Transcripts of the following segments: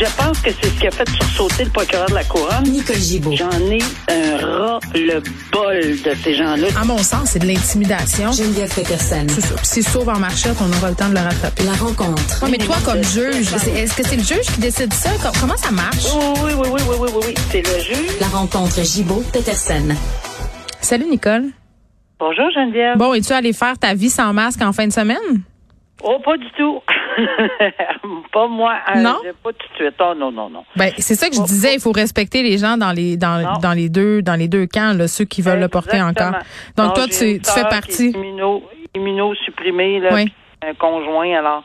Je pense que c'est ce qui a fait sursauter le procureur de la Couronne. Nicole Gibault. J'en ai un ras le bol de ces gens-là. À mon sens, c'est de l'intimidation. Geneviève Peterson. C'est ça. Puis c'est sauve en marchette, on aura le temps de le rattraper. La rencontre. Ouais, mais toi, comme juge, est-ce que c'est le juge qui décide ça? Com- Comment ça marche? Oui, oui, oui, oui, oui, oui, oui, oui. C'est le juge. La rencontre Gibault-Peterson. Salut, Nicole. Bonjour, Geneviève. Bon, es-tu allé faire ta vie sans masque en fin de semaine? Oh, pas du tout. pas moi. hein, Non? Pas tout de suite. Oh, non, non, non. Ben, c'est ça que je disais, il faut respecter les gens dans les dans, dans les deux dans les deux camps, là, ceux qui veulent le porter encore. Donc Non, toi, tu, fais partie. Est immuno, immunosupprimée, là, Oui. un conjoint. Alors,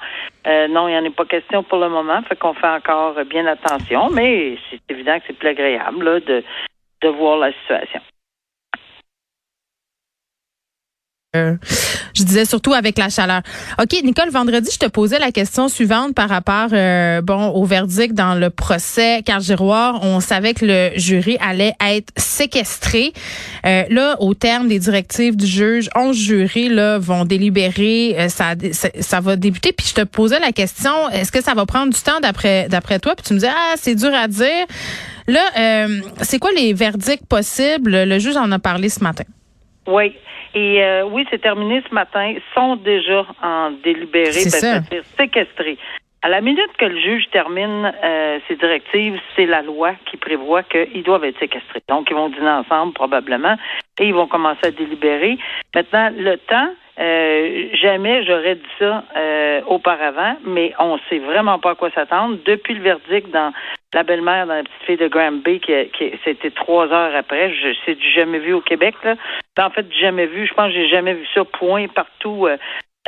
euh, non, il n'y en a pas question pour le moment. Fait qu'on fait encore bien attention, mais c'est évident que c'est plus agréable là, de, de voir la situation. Euh, je disais surtout avec la chaleur. OK, Nicole, vendredi, je te posais la question suivante par rapport euh, bon au verdict dans le procès Carl Giroir. On savait que le jury allait être séquestré. Euh, là, au terme des directives du juge, 11 jurys là, vont délibérer. Euh, ça, ça, ça va débuter. Puis je te posais la question, est-ce que ça va prendre du temps d'après d'après toi? Puis tu me disais, ah, c'est dur à dire. Là, euh, c'est quoi les verdicts possibles? Le juge en a parlé ce matin. Oui. Et euh, oui, c'est terminé ce matin. Ils sont déjà en délibéré, C'est ben, c'est-à-dire séquestrés. À la minute que le juge termine euh, ses directives, c'est la loi qui prévoit qu'ils doivent être séquestrés. Donc, ils vont dîner ensemble probablement et ils vont commencer à délibérer. Maintenant, le temps, euh, jamais j'aurais dit ça euh, auparavant, mais on sait vraiment pas à quoi s'attendre. Depuis le verdict dans la belle-mère dans la petite fille de Graham Bay, qui, qui c'était trois heures après, je c'est du jamais vu au Québec là. Ben, en fait, du jamais vu. Je pense que j'ai jamais vu ça point partout. euh,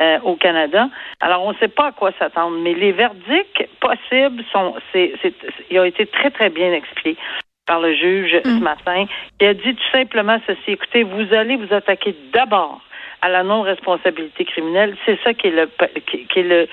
euh, au Canada. Alors, on ne sait pas à quoi s'attendre, mais les verdicts possibles sont, c'est, c'est, ils ont été très, très bien expliqués par le juge ce matin. Il a dit tout simplement ceci, écoutez, vous allez vous attaquer d'abord à la non-responsabilité criminelle. C'est ça qui est le, qui, qui est le,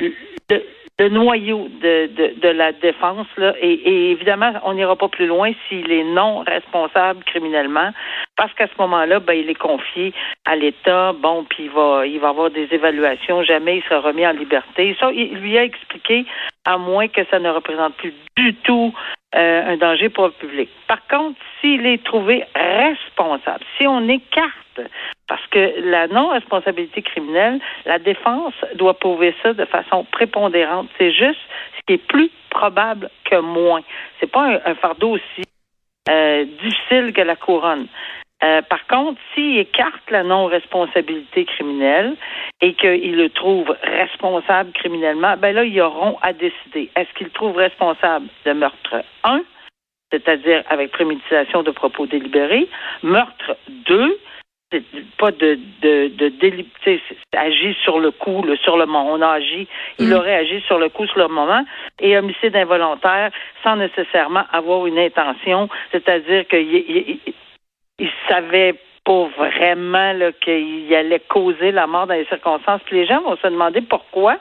le, le noyau de, de, de la défense. Là. Et, et évidemment, on n'ira pas plus loin s'il est non responsable criminellement, parce qu'à ce moment-là, ben, il est confié à l'État. Bon, puis il va, il va avoir des évaluations. Jamais il sera remis en liberté. Ça, il lui a expliqué, à moins que ça ne représente plus du tout euh, un danger pour le public. Par contre, s'il est trouvé responsable, si on écarte parce que la non-responsabilité criminelle, la défense doit prouver ça de façon prépondérante. C'est juste ce qui est plus probable que moins. C'est pas un, un fardeau aussi euh, difficile que la couronne. Euh, par contre, s'il écarte la non-responsabilité criminelle et qu'il le trouve responsable criminellement, ben là, ils auront à décider. Est-ce qu'ils le trouvent responsable de meurtre 1, c'est-à-dire avec préméditation de propos délibérés, meurtre 2, c'est pas de de de déli- tu sais, c'est agi sur le coup, le, sur le moment. On a agi, il Mm. aurait agi sur le coup, sur le moment, et homicide involontaire sans nécessairement avoir une intention, c'est-à-dire qu'il il, savait pas vraiment qu'il allait causer la mort dans les circonstances. Puis les gens vont se demander pourquoi.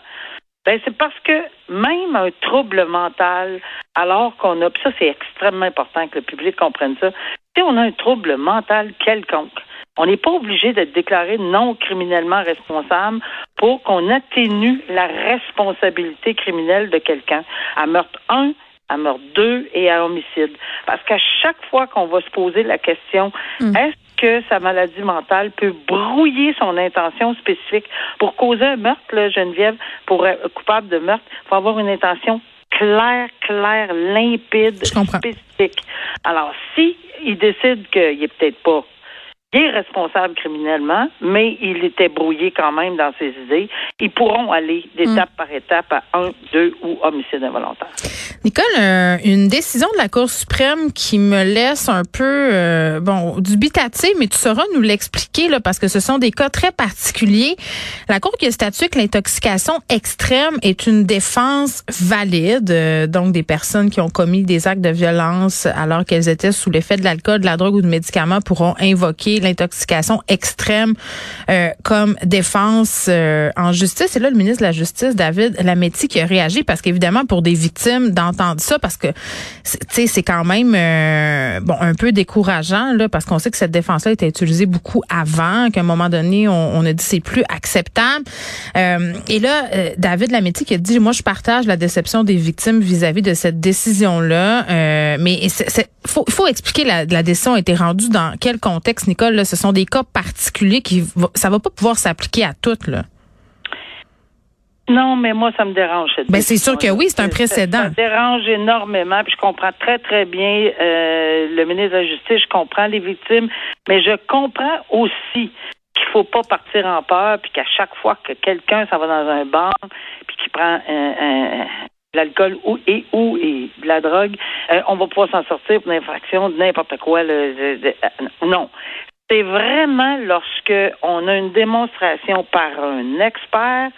Ben, c'est parce que même un trouble mental, alors qu'on a, puis ça c'est extrêmement important que le public comprenne ça, si on a un trouble mental quelconque, on n'est pas obligé d'être déclaré non criminellement responsable pour qu'on atténue la responsabilité criminelle de quelqu'un à meurtre 1, à meurtre 2 et à homicide. Parce qu'à chaque fois qu'on va se poser la question, est-ce que sa maladie mentale peut brouiller son intention spécifique pour causer un meurtre, là, Geneviève, pour être coupable de meurtre, il faut avoir une intention claire, claire, limpide, spécifique. Alors, si il décide qu'il est peut-être pas il est responsable criminellement, mais il était brouillé quand même dans ses idées. Ils pourront aller d'étape par étape à un, deux ou homicide involontaire. Nicole, euh, une décision de la Cour suprême qui me laisse un peu euh, bon dubitatif, mais tu sauras nous l'expliquer là, parce que ce sont des cas très particuliers. La Cour qui a statué que l'intoxication extrême est une défense valide, euh, donc des personnes qui ont commis des actes de violence alors qu'elles étaient sous l'effet de l'alcool, de la drogue ou de médicaments pourront invoquer l'intoxication extrême euh, comme défense euh, en justice. Et là, le ministre de la Justice, David Lametti, qui a réagi parce qu'évidemment, pour des victimes, d'entendre ça, parce que, c'est quand même, euh, bon, un peu décourageant, là, parce qu'on sait que cette défense-là était utilisée beaucoup avant, qu'à un moment donné, on, a dit c'est plus acceptable. et là, David Lametti qui a dit, moi, je partage la déception des victimes vis-à-vis de cette décision-là, mais il faut, faut expliquer la, la décision a été rendue dans quel contexte, Ce sont des cas particuliers qui ça va pas pouvoir s'appliquer à toutes là. Non, mais moi, ça me dérange. Ben, c'est sûr que oui, c'est un précédent. Ça, me dérange énormément. Puis je comprends très, très bien euh, le ministre de la Justice. Je comprends les victimes. Mais je comprends aussi qu'il faut pas partir en peur. Puis qu'à chaque fois que quelqu'un s'en va dans un bar puis qu'il prend un, l'alcool ou et ou et de la drogue, euh, on va pouvoir s'en sortir pour une infraction de n'importe quoi. non, c'est vraiment lorsque on a une démonstration par un expert.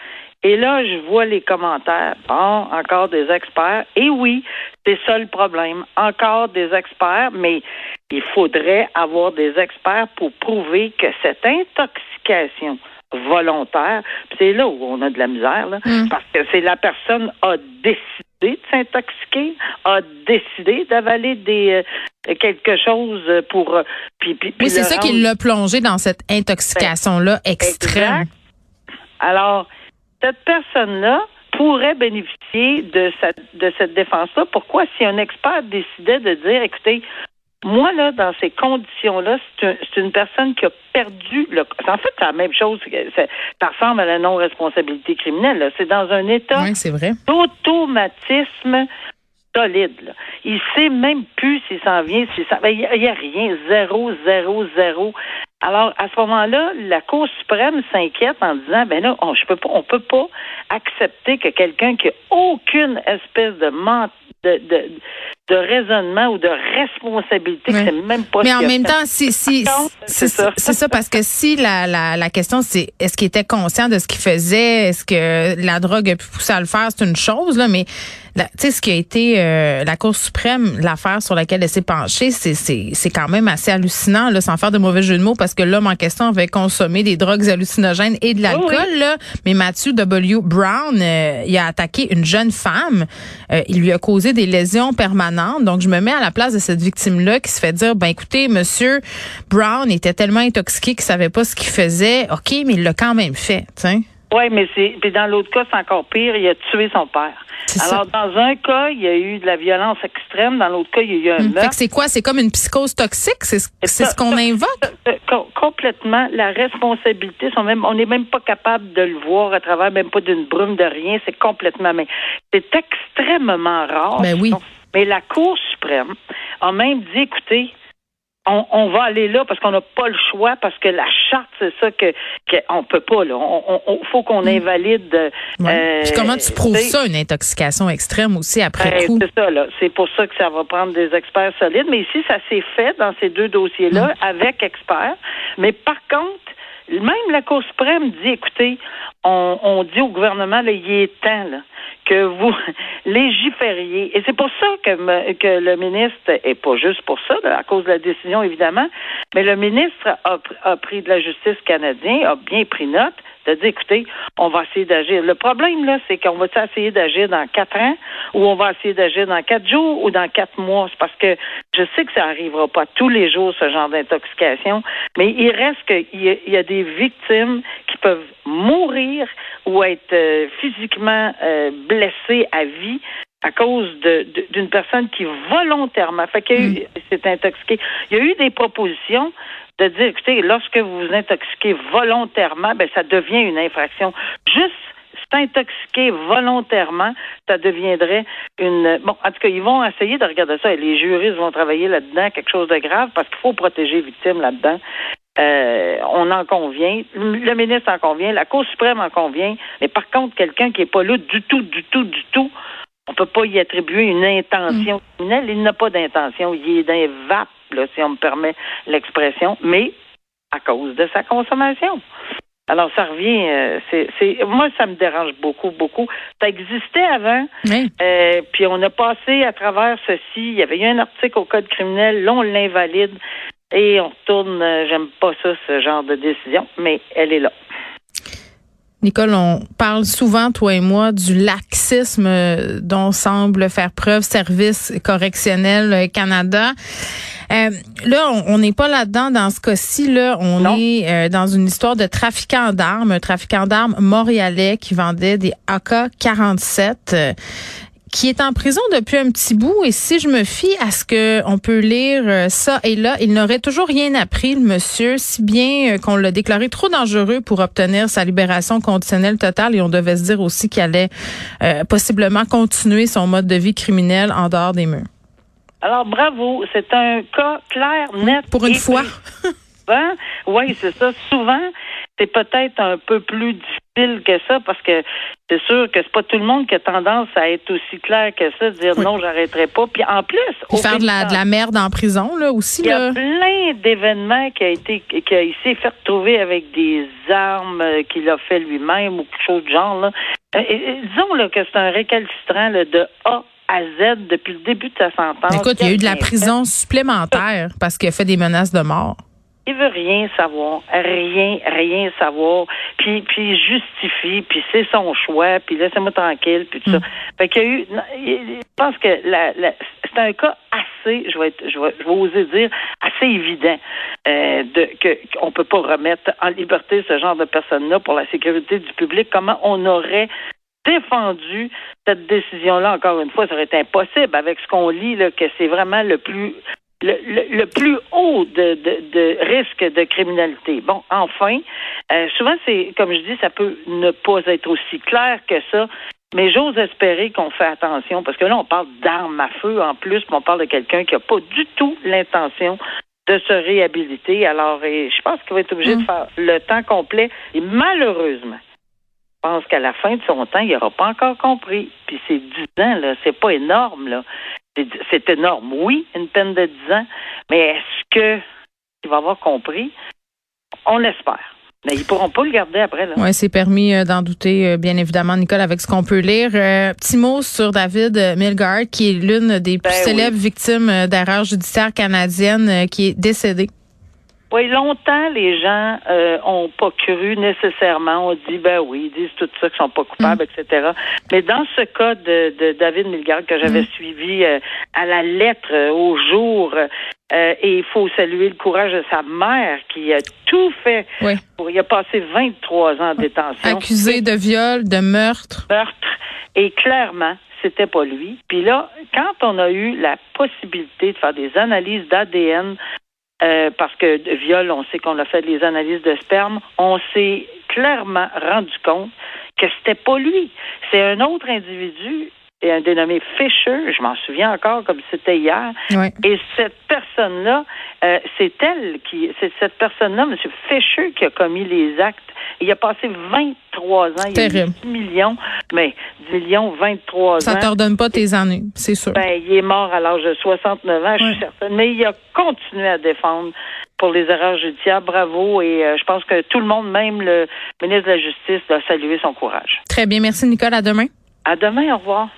Et là, je vois les commentaires. Bon, encore des experts. Et oui, c'est ça le problème. Encore des experts, mais il faudrait avoir des experts pour prouver que cette intoxication volontaire, c'est là où on a de la misère, là, mm. parce que c'est la personne a décidé de s'intoxiquer, a décidé d'avaler des euh, quelque chose pour euh, puis, puis, Oui, c'est ça qui l'a plongé dans cette intoxication là ben, extrême. Alors, cette personne-là pourrait bénéficier de cette de cette défense-là. Pourquoi si un expert décidait de dire écoutez, moi, là, dans ces conditions-là, c'est une personne qui a perdu le. En fait, c'est la même chose. Ça ressemble à la non-responsabilité criminelle. C'est dans un état d'automatisme solide. Là. Il sait même plus s'il s'en vient, s'il s'en. Ben, il n'y a, rien. Zéro, zéro, zéro. Alors, à ce moment-là, la Cour suprême s'inquiète en disant, ben là, on, on peut pas accepter que quelqu'un qui a aucune espèce de ment de, de, de raisonnement ou de responsabilité, c'est même pas. Mais en même temps, si, si, c'est ça. C'est ça parce que si la, la, la question c'est est-ce qu'il était conscient de ce qu'il faisait, est-ce que la drogue a pu pousser à le faire, c'est une chose là, mais tu sais ce qui a été euh, la Cour suprême, l'affaire sur laquelle elle s'est penchée, c'est c'est c'est quand même assez hallucinant là, sans faire de mauvais jeu de mots parce que l'homme en question avait consommé des drogues hallucinogènes et de l'alcool là, mais Matthew W. Brown, euh, il a attaqué une jeune femme, euh, il lui a causé des lésions permanentes. Donc, je me mets à la place de cette victime-là qui se fait dire, ben écoutez, monsieur Brown était tellement intoxiqué qu'il savait pas ce qu'il faisait. OK, mais il l'a quand même fait, Oui, mais c'est puis dans l'autre cas, c'est encore pire, il a tué son père. Alors, dans un cas, il y a eu de la violence extrême. Dans l'autre cas, il y a eu un hum, meurtre. c'est quoi? C'est comme une psychose toxique? C'est ce qu'on invoque? complètement. La responsabilité, sont même, on n'est même pas capable de le voir à travers même pas d'une brume de rien. C'est complètement... Mais c'est extrêmement rare. Ben oui. Mais la Cour suprême a même dit, écoutez, on, va aller là parce qu'on n'a pas le choix, parce que la charte, c'est ça que, on peut pas. Là. On, faut qu'on mm. invalide. Euh, Puis comment tu prouves ça, une intoxication extrême aussi après ben, coup? C'est ça, là. C'est pour ça que ça va prendre des experts solides. Mais ici, ça s'est fait dans ces deux dossiers-là mm. avec experts. Mais par contre, même la Cour suprême dit, écoutez, on, dit au gouvernement, là, il est temps, là que vous légifériez. Et c'est pour ça que, que le ministre, et pas juste pour ça, à cause de la décision évidemment, mais le ministre a, pris de la justice canadien, a bien pris note de dire, écoutez, on va essayer d'agir. Le problème, là, c'est qu'on va essayer d'agir dans quatre ans ou on va essayer d'agir dans quatre jours ou dans quatre mois. C'est parce que je sais que ça n'arrivera pas tous les jours, ce genre d'intoxication, mais il reste qu'il y, a des victimes qui peuvent mourir ou être euh, physiquement euh, blessées à vie à cause d'une personne qui volontairement fait qu'il mm. s'est intoxiqué. Il y a eu des propositions de dire, écoutez, lorsque vous vous intoxiquez volontairement, ben ça devient une infraction. Juste s'intoxiquer volontairement, ça deviendrait une. Bon, en tout cas, ils vont essayer de regarder ça et les juristes vont travailler là-dedans, quelque chose de grave, parce qu'il faut protéger les victimes là-dedans. Euh, on en convient, le ministre en convient, la Cour suprême en convient, mais par contre, quelqu'un qui n'est pas là du tout, du tout, du tout, on peut pas y attribuer une intention mm. criminelle. Il n'a pas d'intention. Il est d'un vape, là, si on me permet l'expression, mais à cause de sa consommation. Alors, ça revient. Euh, c'est, moi, ça me dérange beaucoup, beaucoup. Ça existait avant, euh, puis on a passé à travers ceci. Il y avait eu un article au code criminel, là on l'invalide et on retourne. Euh, j'aime pas ça, ce genre de décision, mais elle est là. Nicole, on parle souvent, toi et moi, du laxisme dont semble faire preuve Service correctionnel Canada. Euh, là, on n'est pas là-dedans dans ce cas-ci. Là, on est euh, dans une histoire de trafiquant d'armes, un trafiquant d'armes montréalais qui vendait des AK-47 euh, qui est en prison depuis un petit bout et si je me fie à ce que on peut lire ça et là, il n'aurait toujours rien appris le monsieur, si bien qu'on l'a déclaré trop dangereux pour obtenir sa libération conditionnelle totale et on devait se dire aussi qu'il allait possiblement continuer son mode de vie criminel en dehors des murs. Alors, bravo. C'est un cas clair, net. Pour une fois. oui, c'est ça. Souvent, c'est peut-être un peu plus difficile que ça parce que c'est sûr que c'est pas tout le monde qui a tendance à être aussi clair que ça, de dire non, j'arrêterai pas. Puis en plus, faire de la, de la merde en prison là aussi. Il y a plein d'événements qui a été qui s'est fait retrouver avec des armes euh, qu'il a fait lui-même ou quelque chose de genre là. Euh, disons là, que c'est un récalcitrant de A à Z depuis le début de sa sentence. Écoute, il y a eu de la prison supplémentaire parce qu'il a fait des menaces de mort. Il veut rien savoir, rien, rien savoir, puis puis justifie, puis c'est son choix, puis laissez-moi tranquille, puis tout ça. Mm. Fait qu'il y a eu, je pense que la, c'est un cas assez, je vais, être, je vais, je vais oser dire, assez évident euh, de que qu'on peut pas remettre en liberté ce genre de personnes-là pour la sécurité du public. Comment on aurait défendu cette décision-là, encore une fois, ça aurait été impossible avec ce qu'on lit, là, que c'est vraiment le plus le, plus haut de, de, risque de criminalité. Bon, enfin, euh, souvent c'est, comme je dis, ça peut ne pas être aussi clair que ça, mais j'ose espérer qu'on fait attention, parce que là, on parle d'armes à feu en plus, mais on parle de quelqu'un qui n'a pas du tout l'intention de se réhabiliter. Alors, je pense qu'il va être obligé de mm. faire le temps complet. Et malheureusement, je pense qu'à la fin de son temps, il n'aura pas encore compris. Puis c'est 10 ans, là, c'est pas énorme, là. C'est énorme, oui, une peine de 10 ans, mais est-ce qu'il va avoir compris? On l'espère. Mais ils pourront pas le garder après. Là. Oui, c'est permis euh, d'en douter, euh, bien évidemment, Nicole, avec ce qu'on peut lire. Euh, petit mot sur David Milgard, qui est l'une des plus ben célèbres victimes d'erreurs judiciaires canadiennes, qui est décédée. Oui, longtemps, les gens euh, ont pas cru nécessairement. On dit, ben oui, ils disent tout ça qu'ils sont pas coupables, mm. etc. Mais dans ce cas de, de David Milgard que j'avais mm. suivi euh, à la lettre euh, au jour, euh, et il faut saluer le courage de sa mère qui a tout fait pour. Il a passé 23 ans en détention. Accusé de viol, de meurtre. Meurtre. Et clairement, c'était pas lui. Puis là, quand on a eu la possibilité de faire des analyses d'ADN euh, parce que de viol, on sait qu'on a fait des analyses de sperme, on s'est clairement rendu compte que c'était pas lui. C'est un autre individu et un dénommé Fisher, je m'en souviens encore comme c'était hier. Et cette personne-là, euh, c'est elle qui, c'est cette personne-là, M. Fisher, qui a commis les actes. Il a passé 23 ans, il a 10 millions, mais 10 millions, 23 ans. Ça ne t'ordonne pas tes années, c'est sûr. Ben, il est mort à l'âge de 69 ans, je suis certaine. Mais il a continué à défendre pour les erreurs judiciaires. Bravo. Et euh, je pense que tout le monde, même le ministre de la Justice, doit saluer son courage. Très bien. Merci, Nicole. À demain. À demain. Au revoir.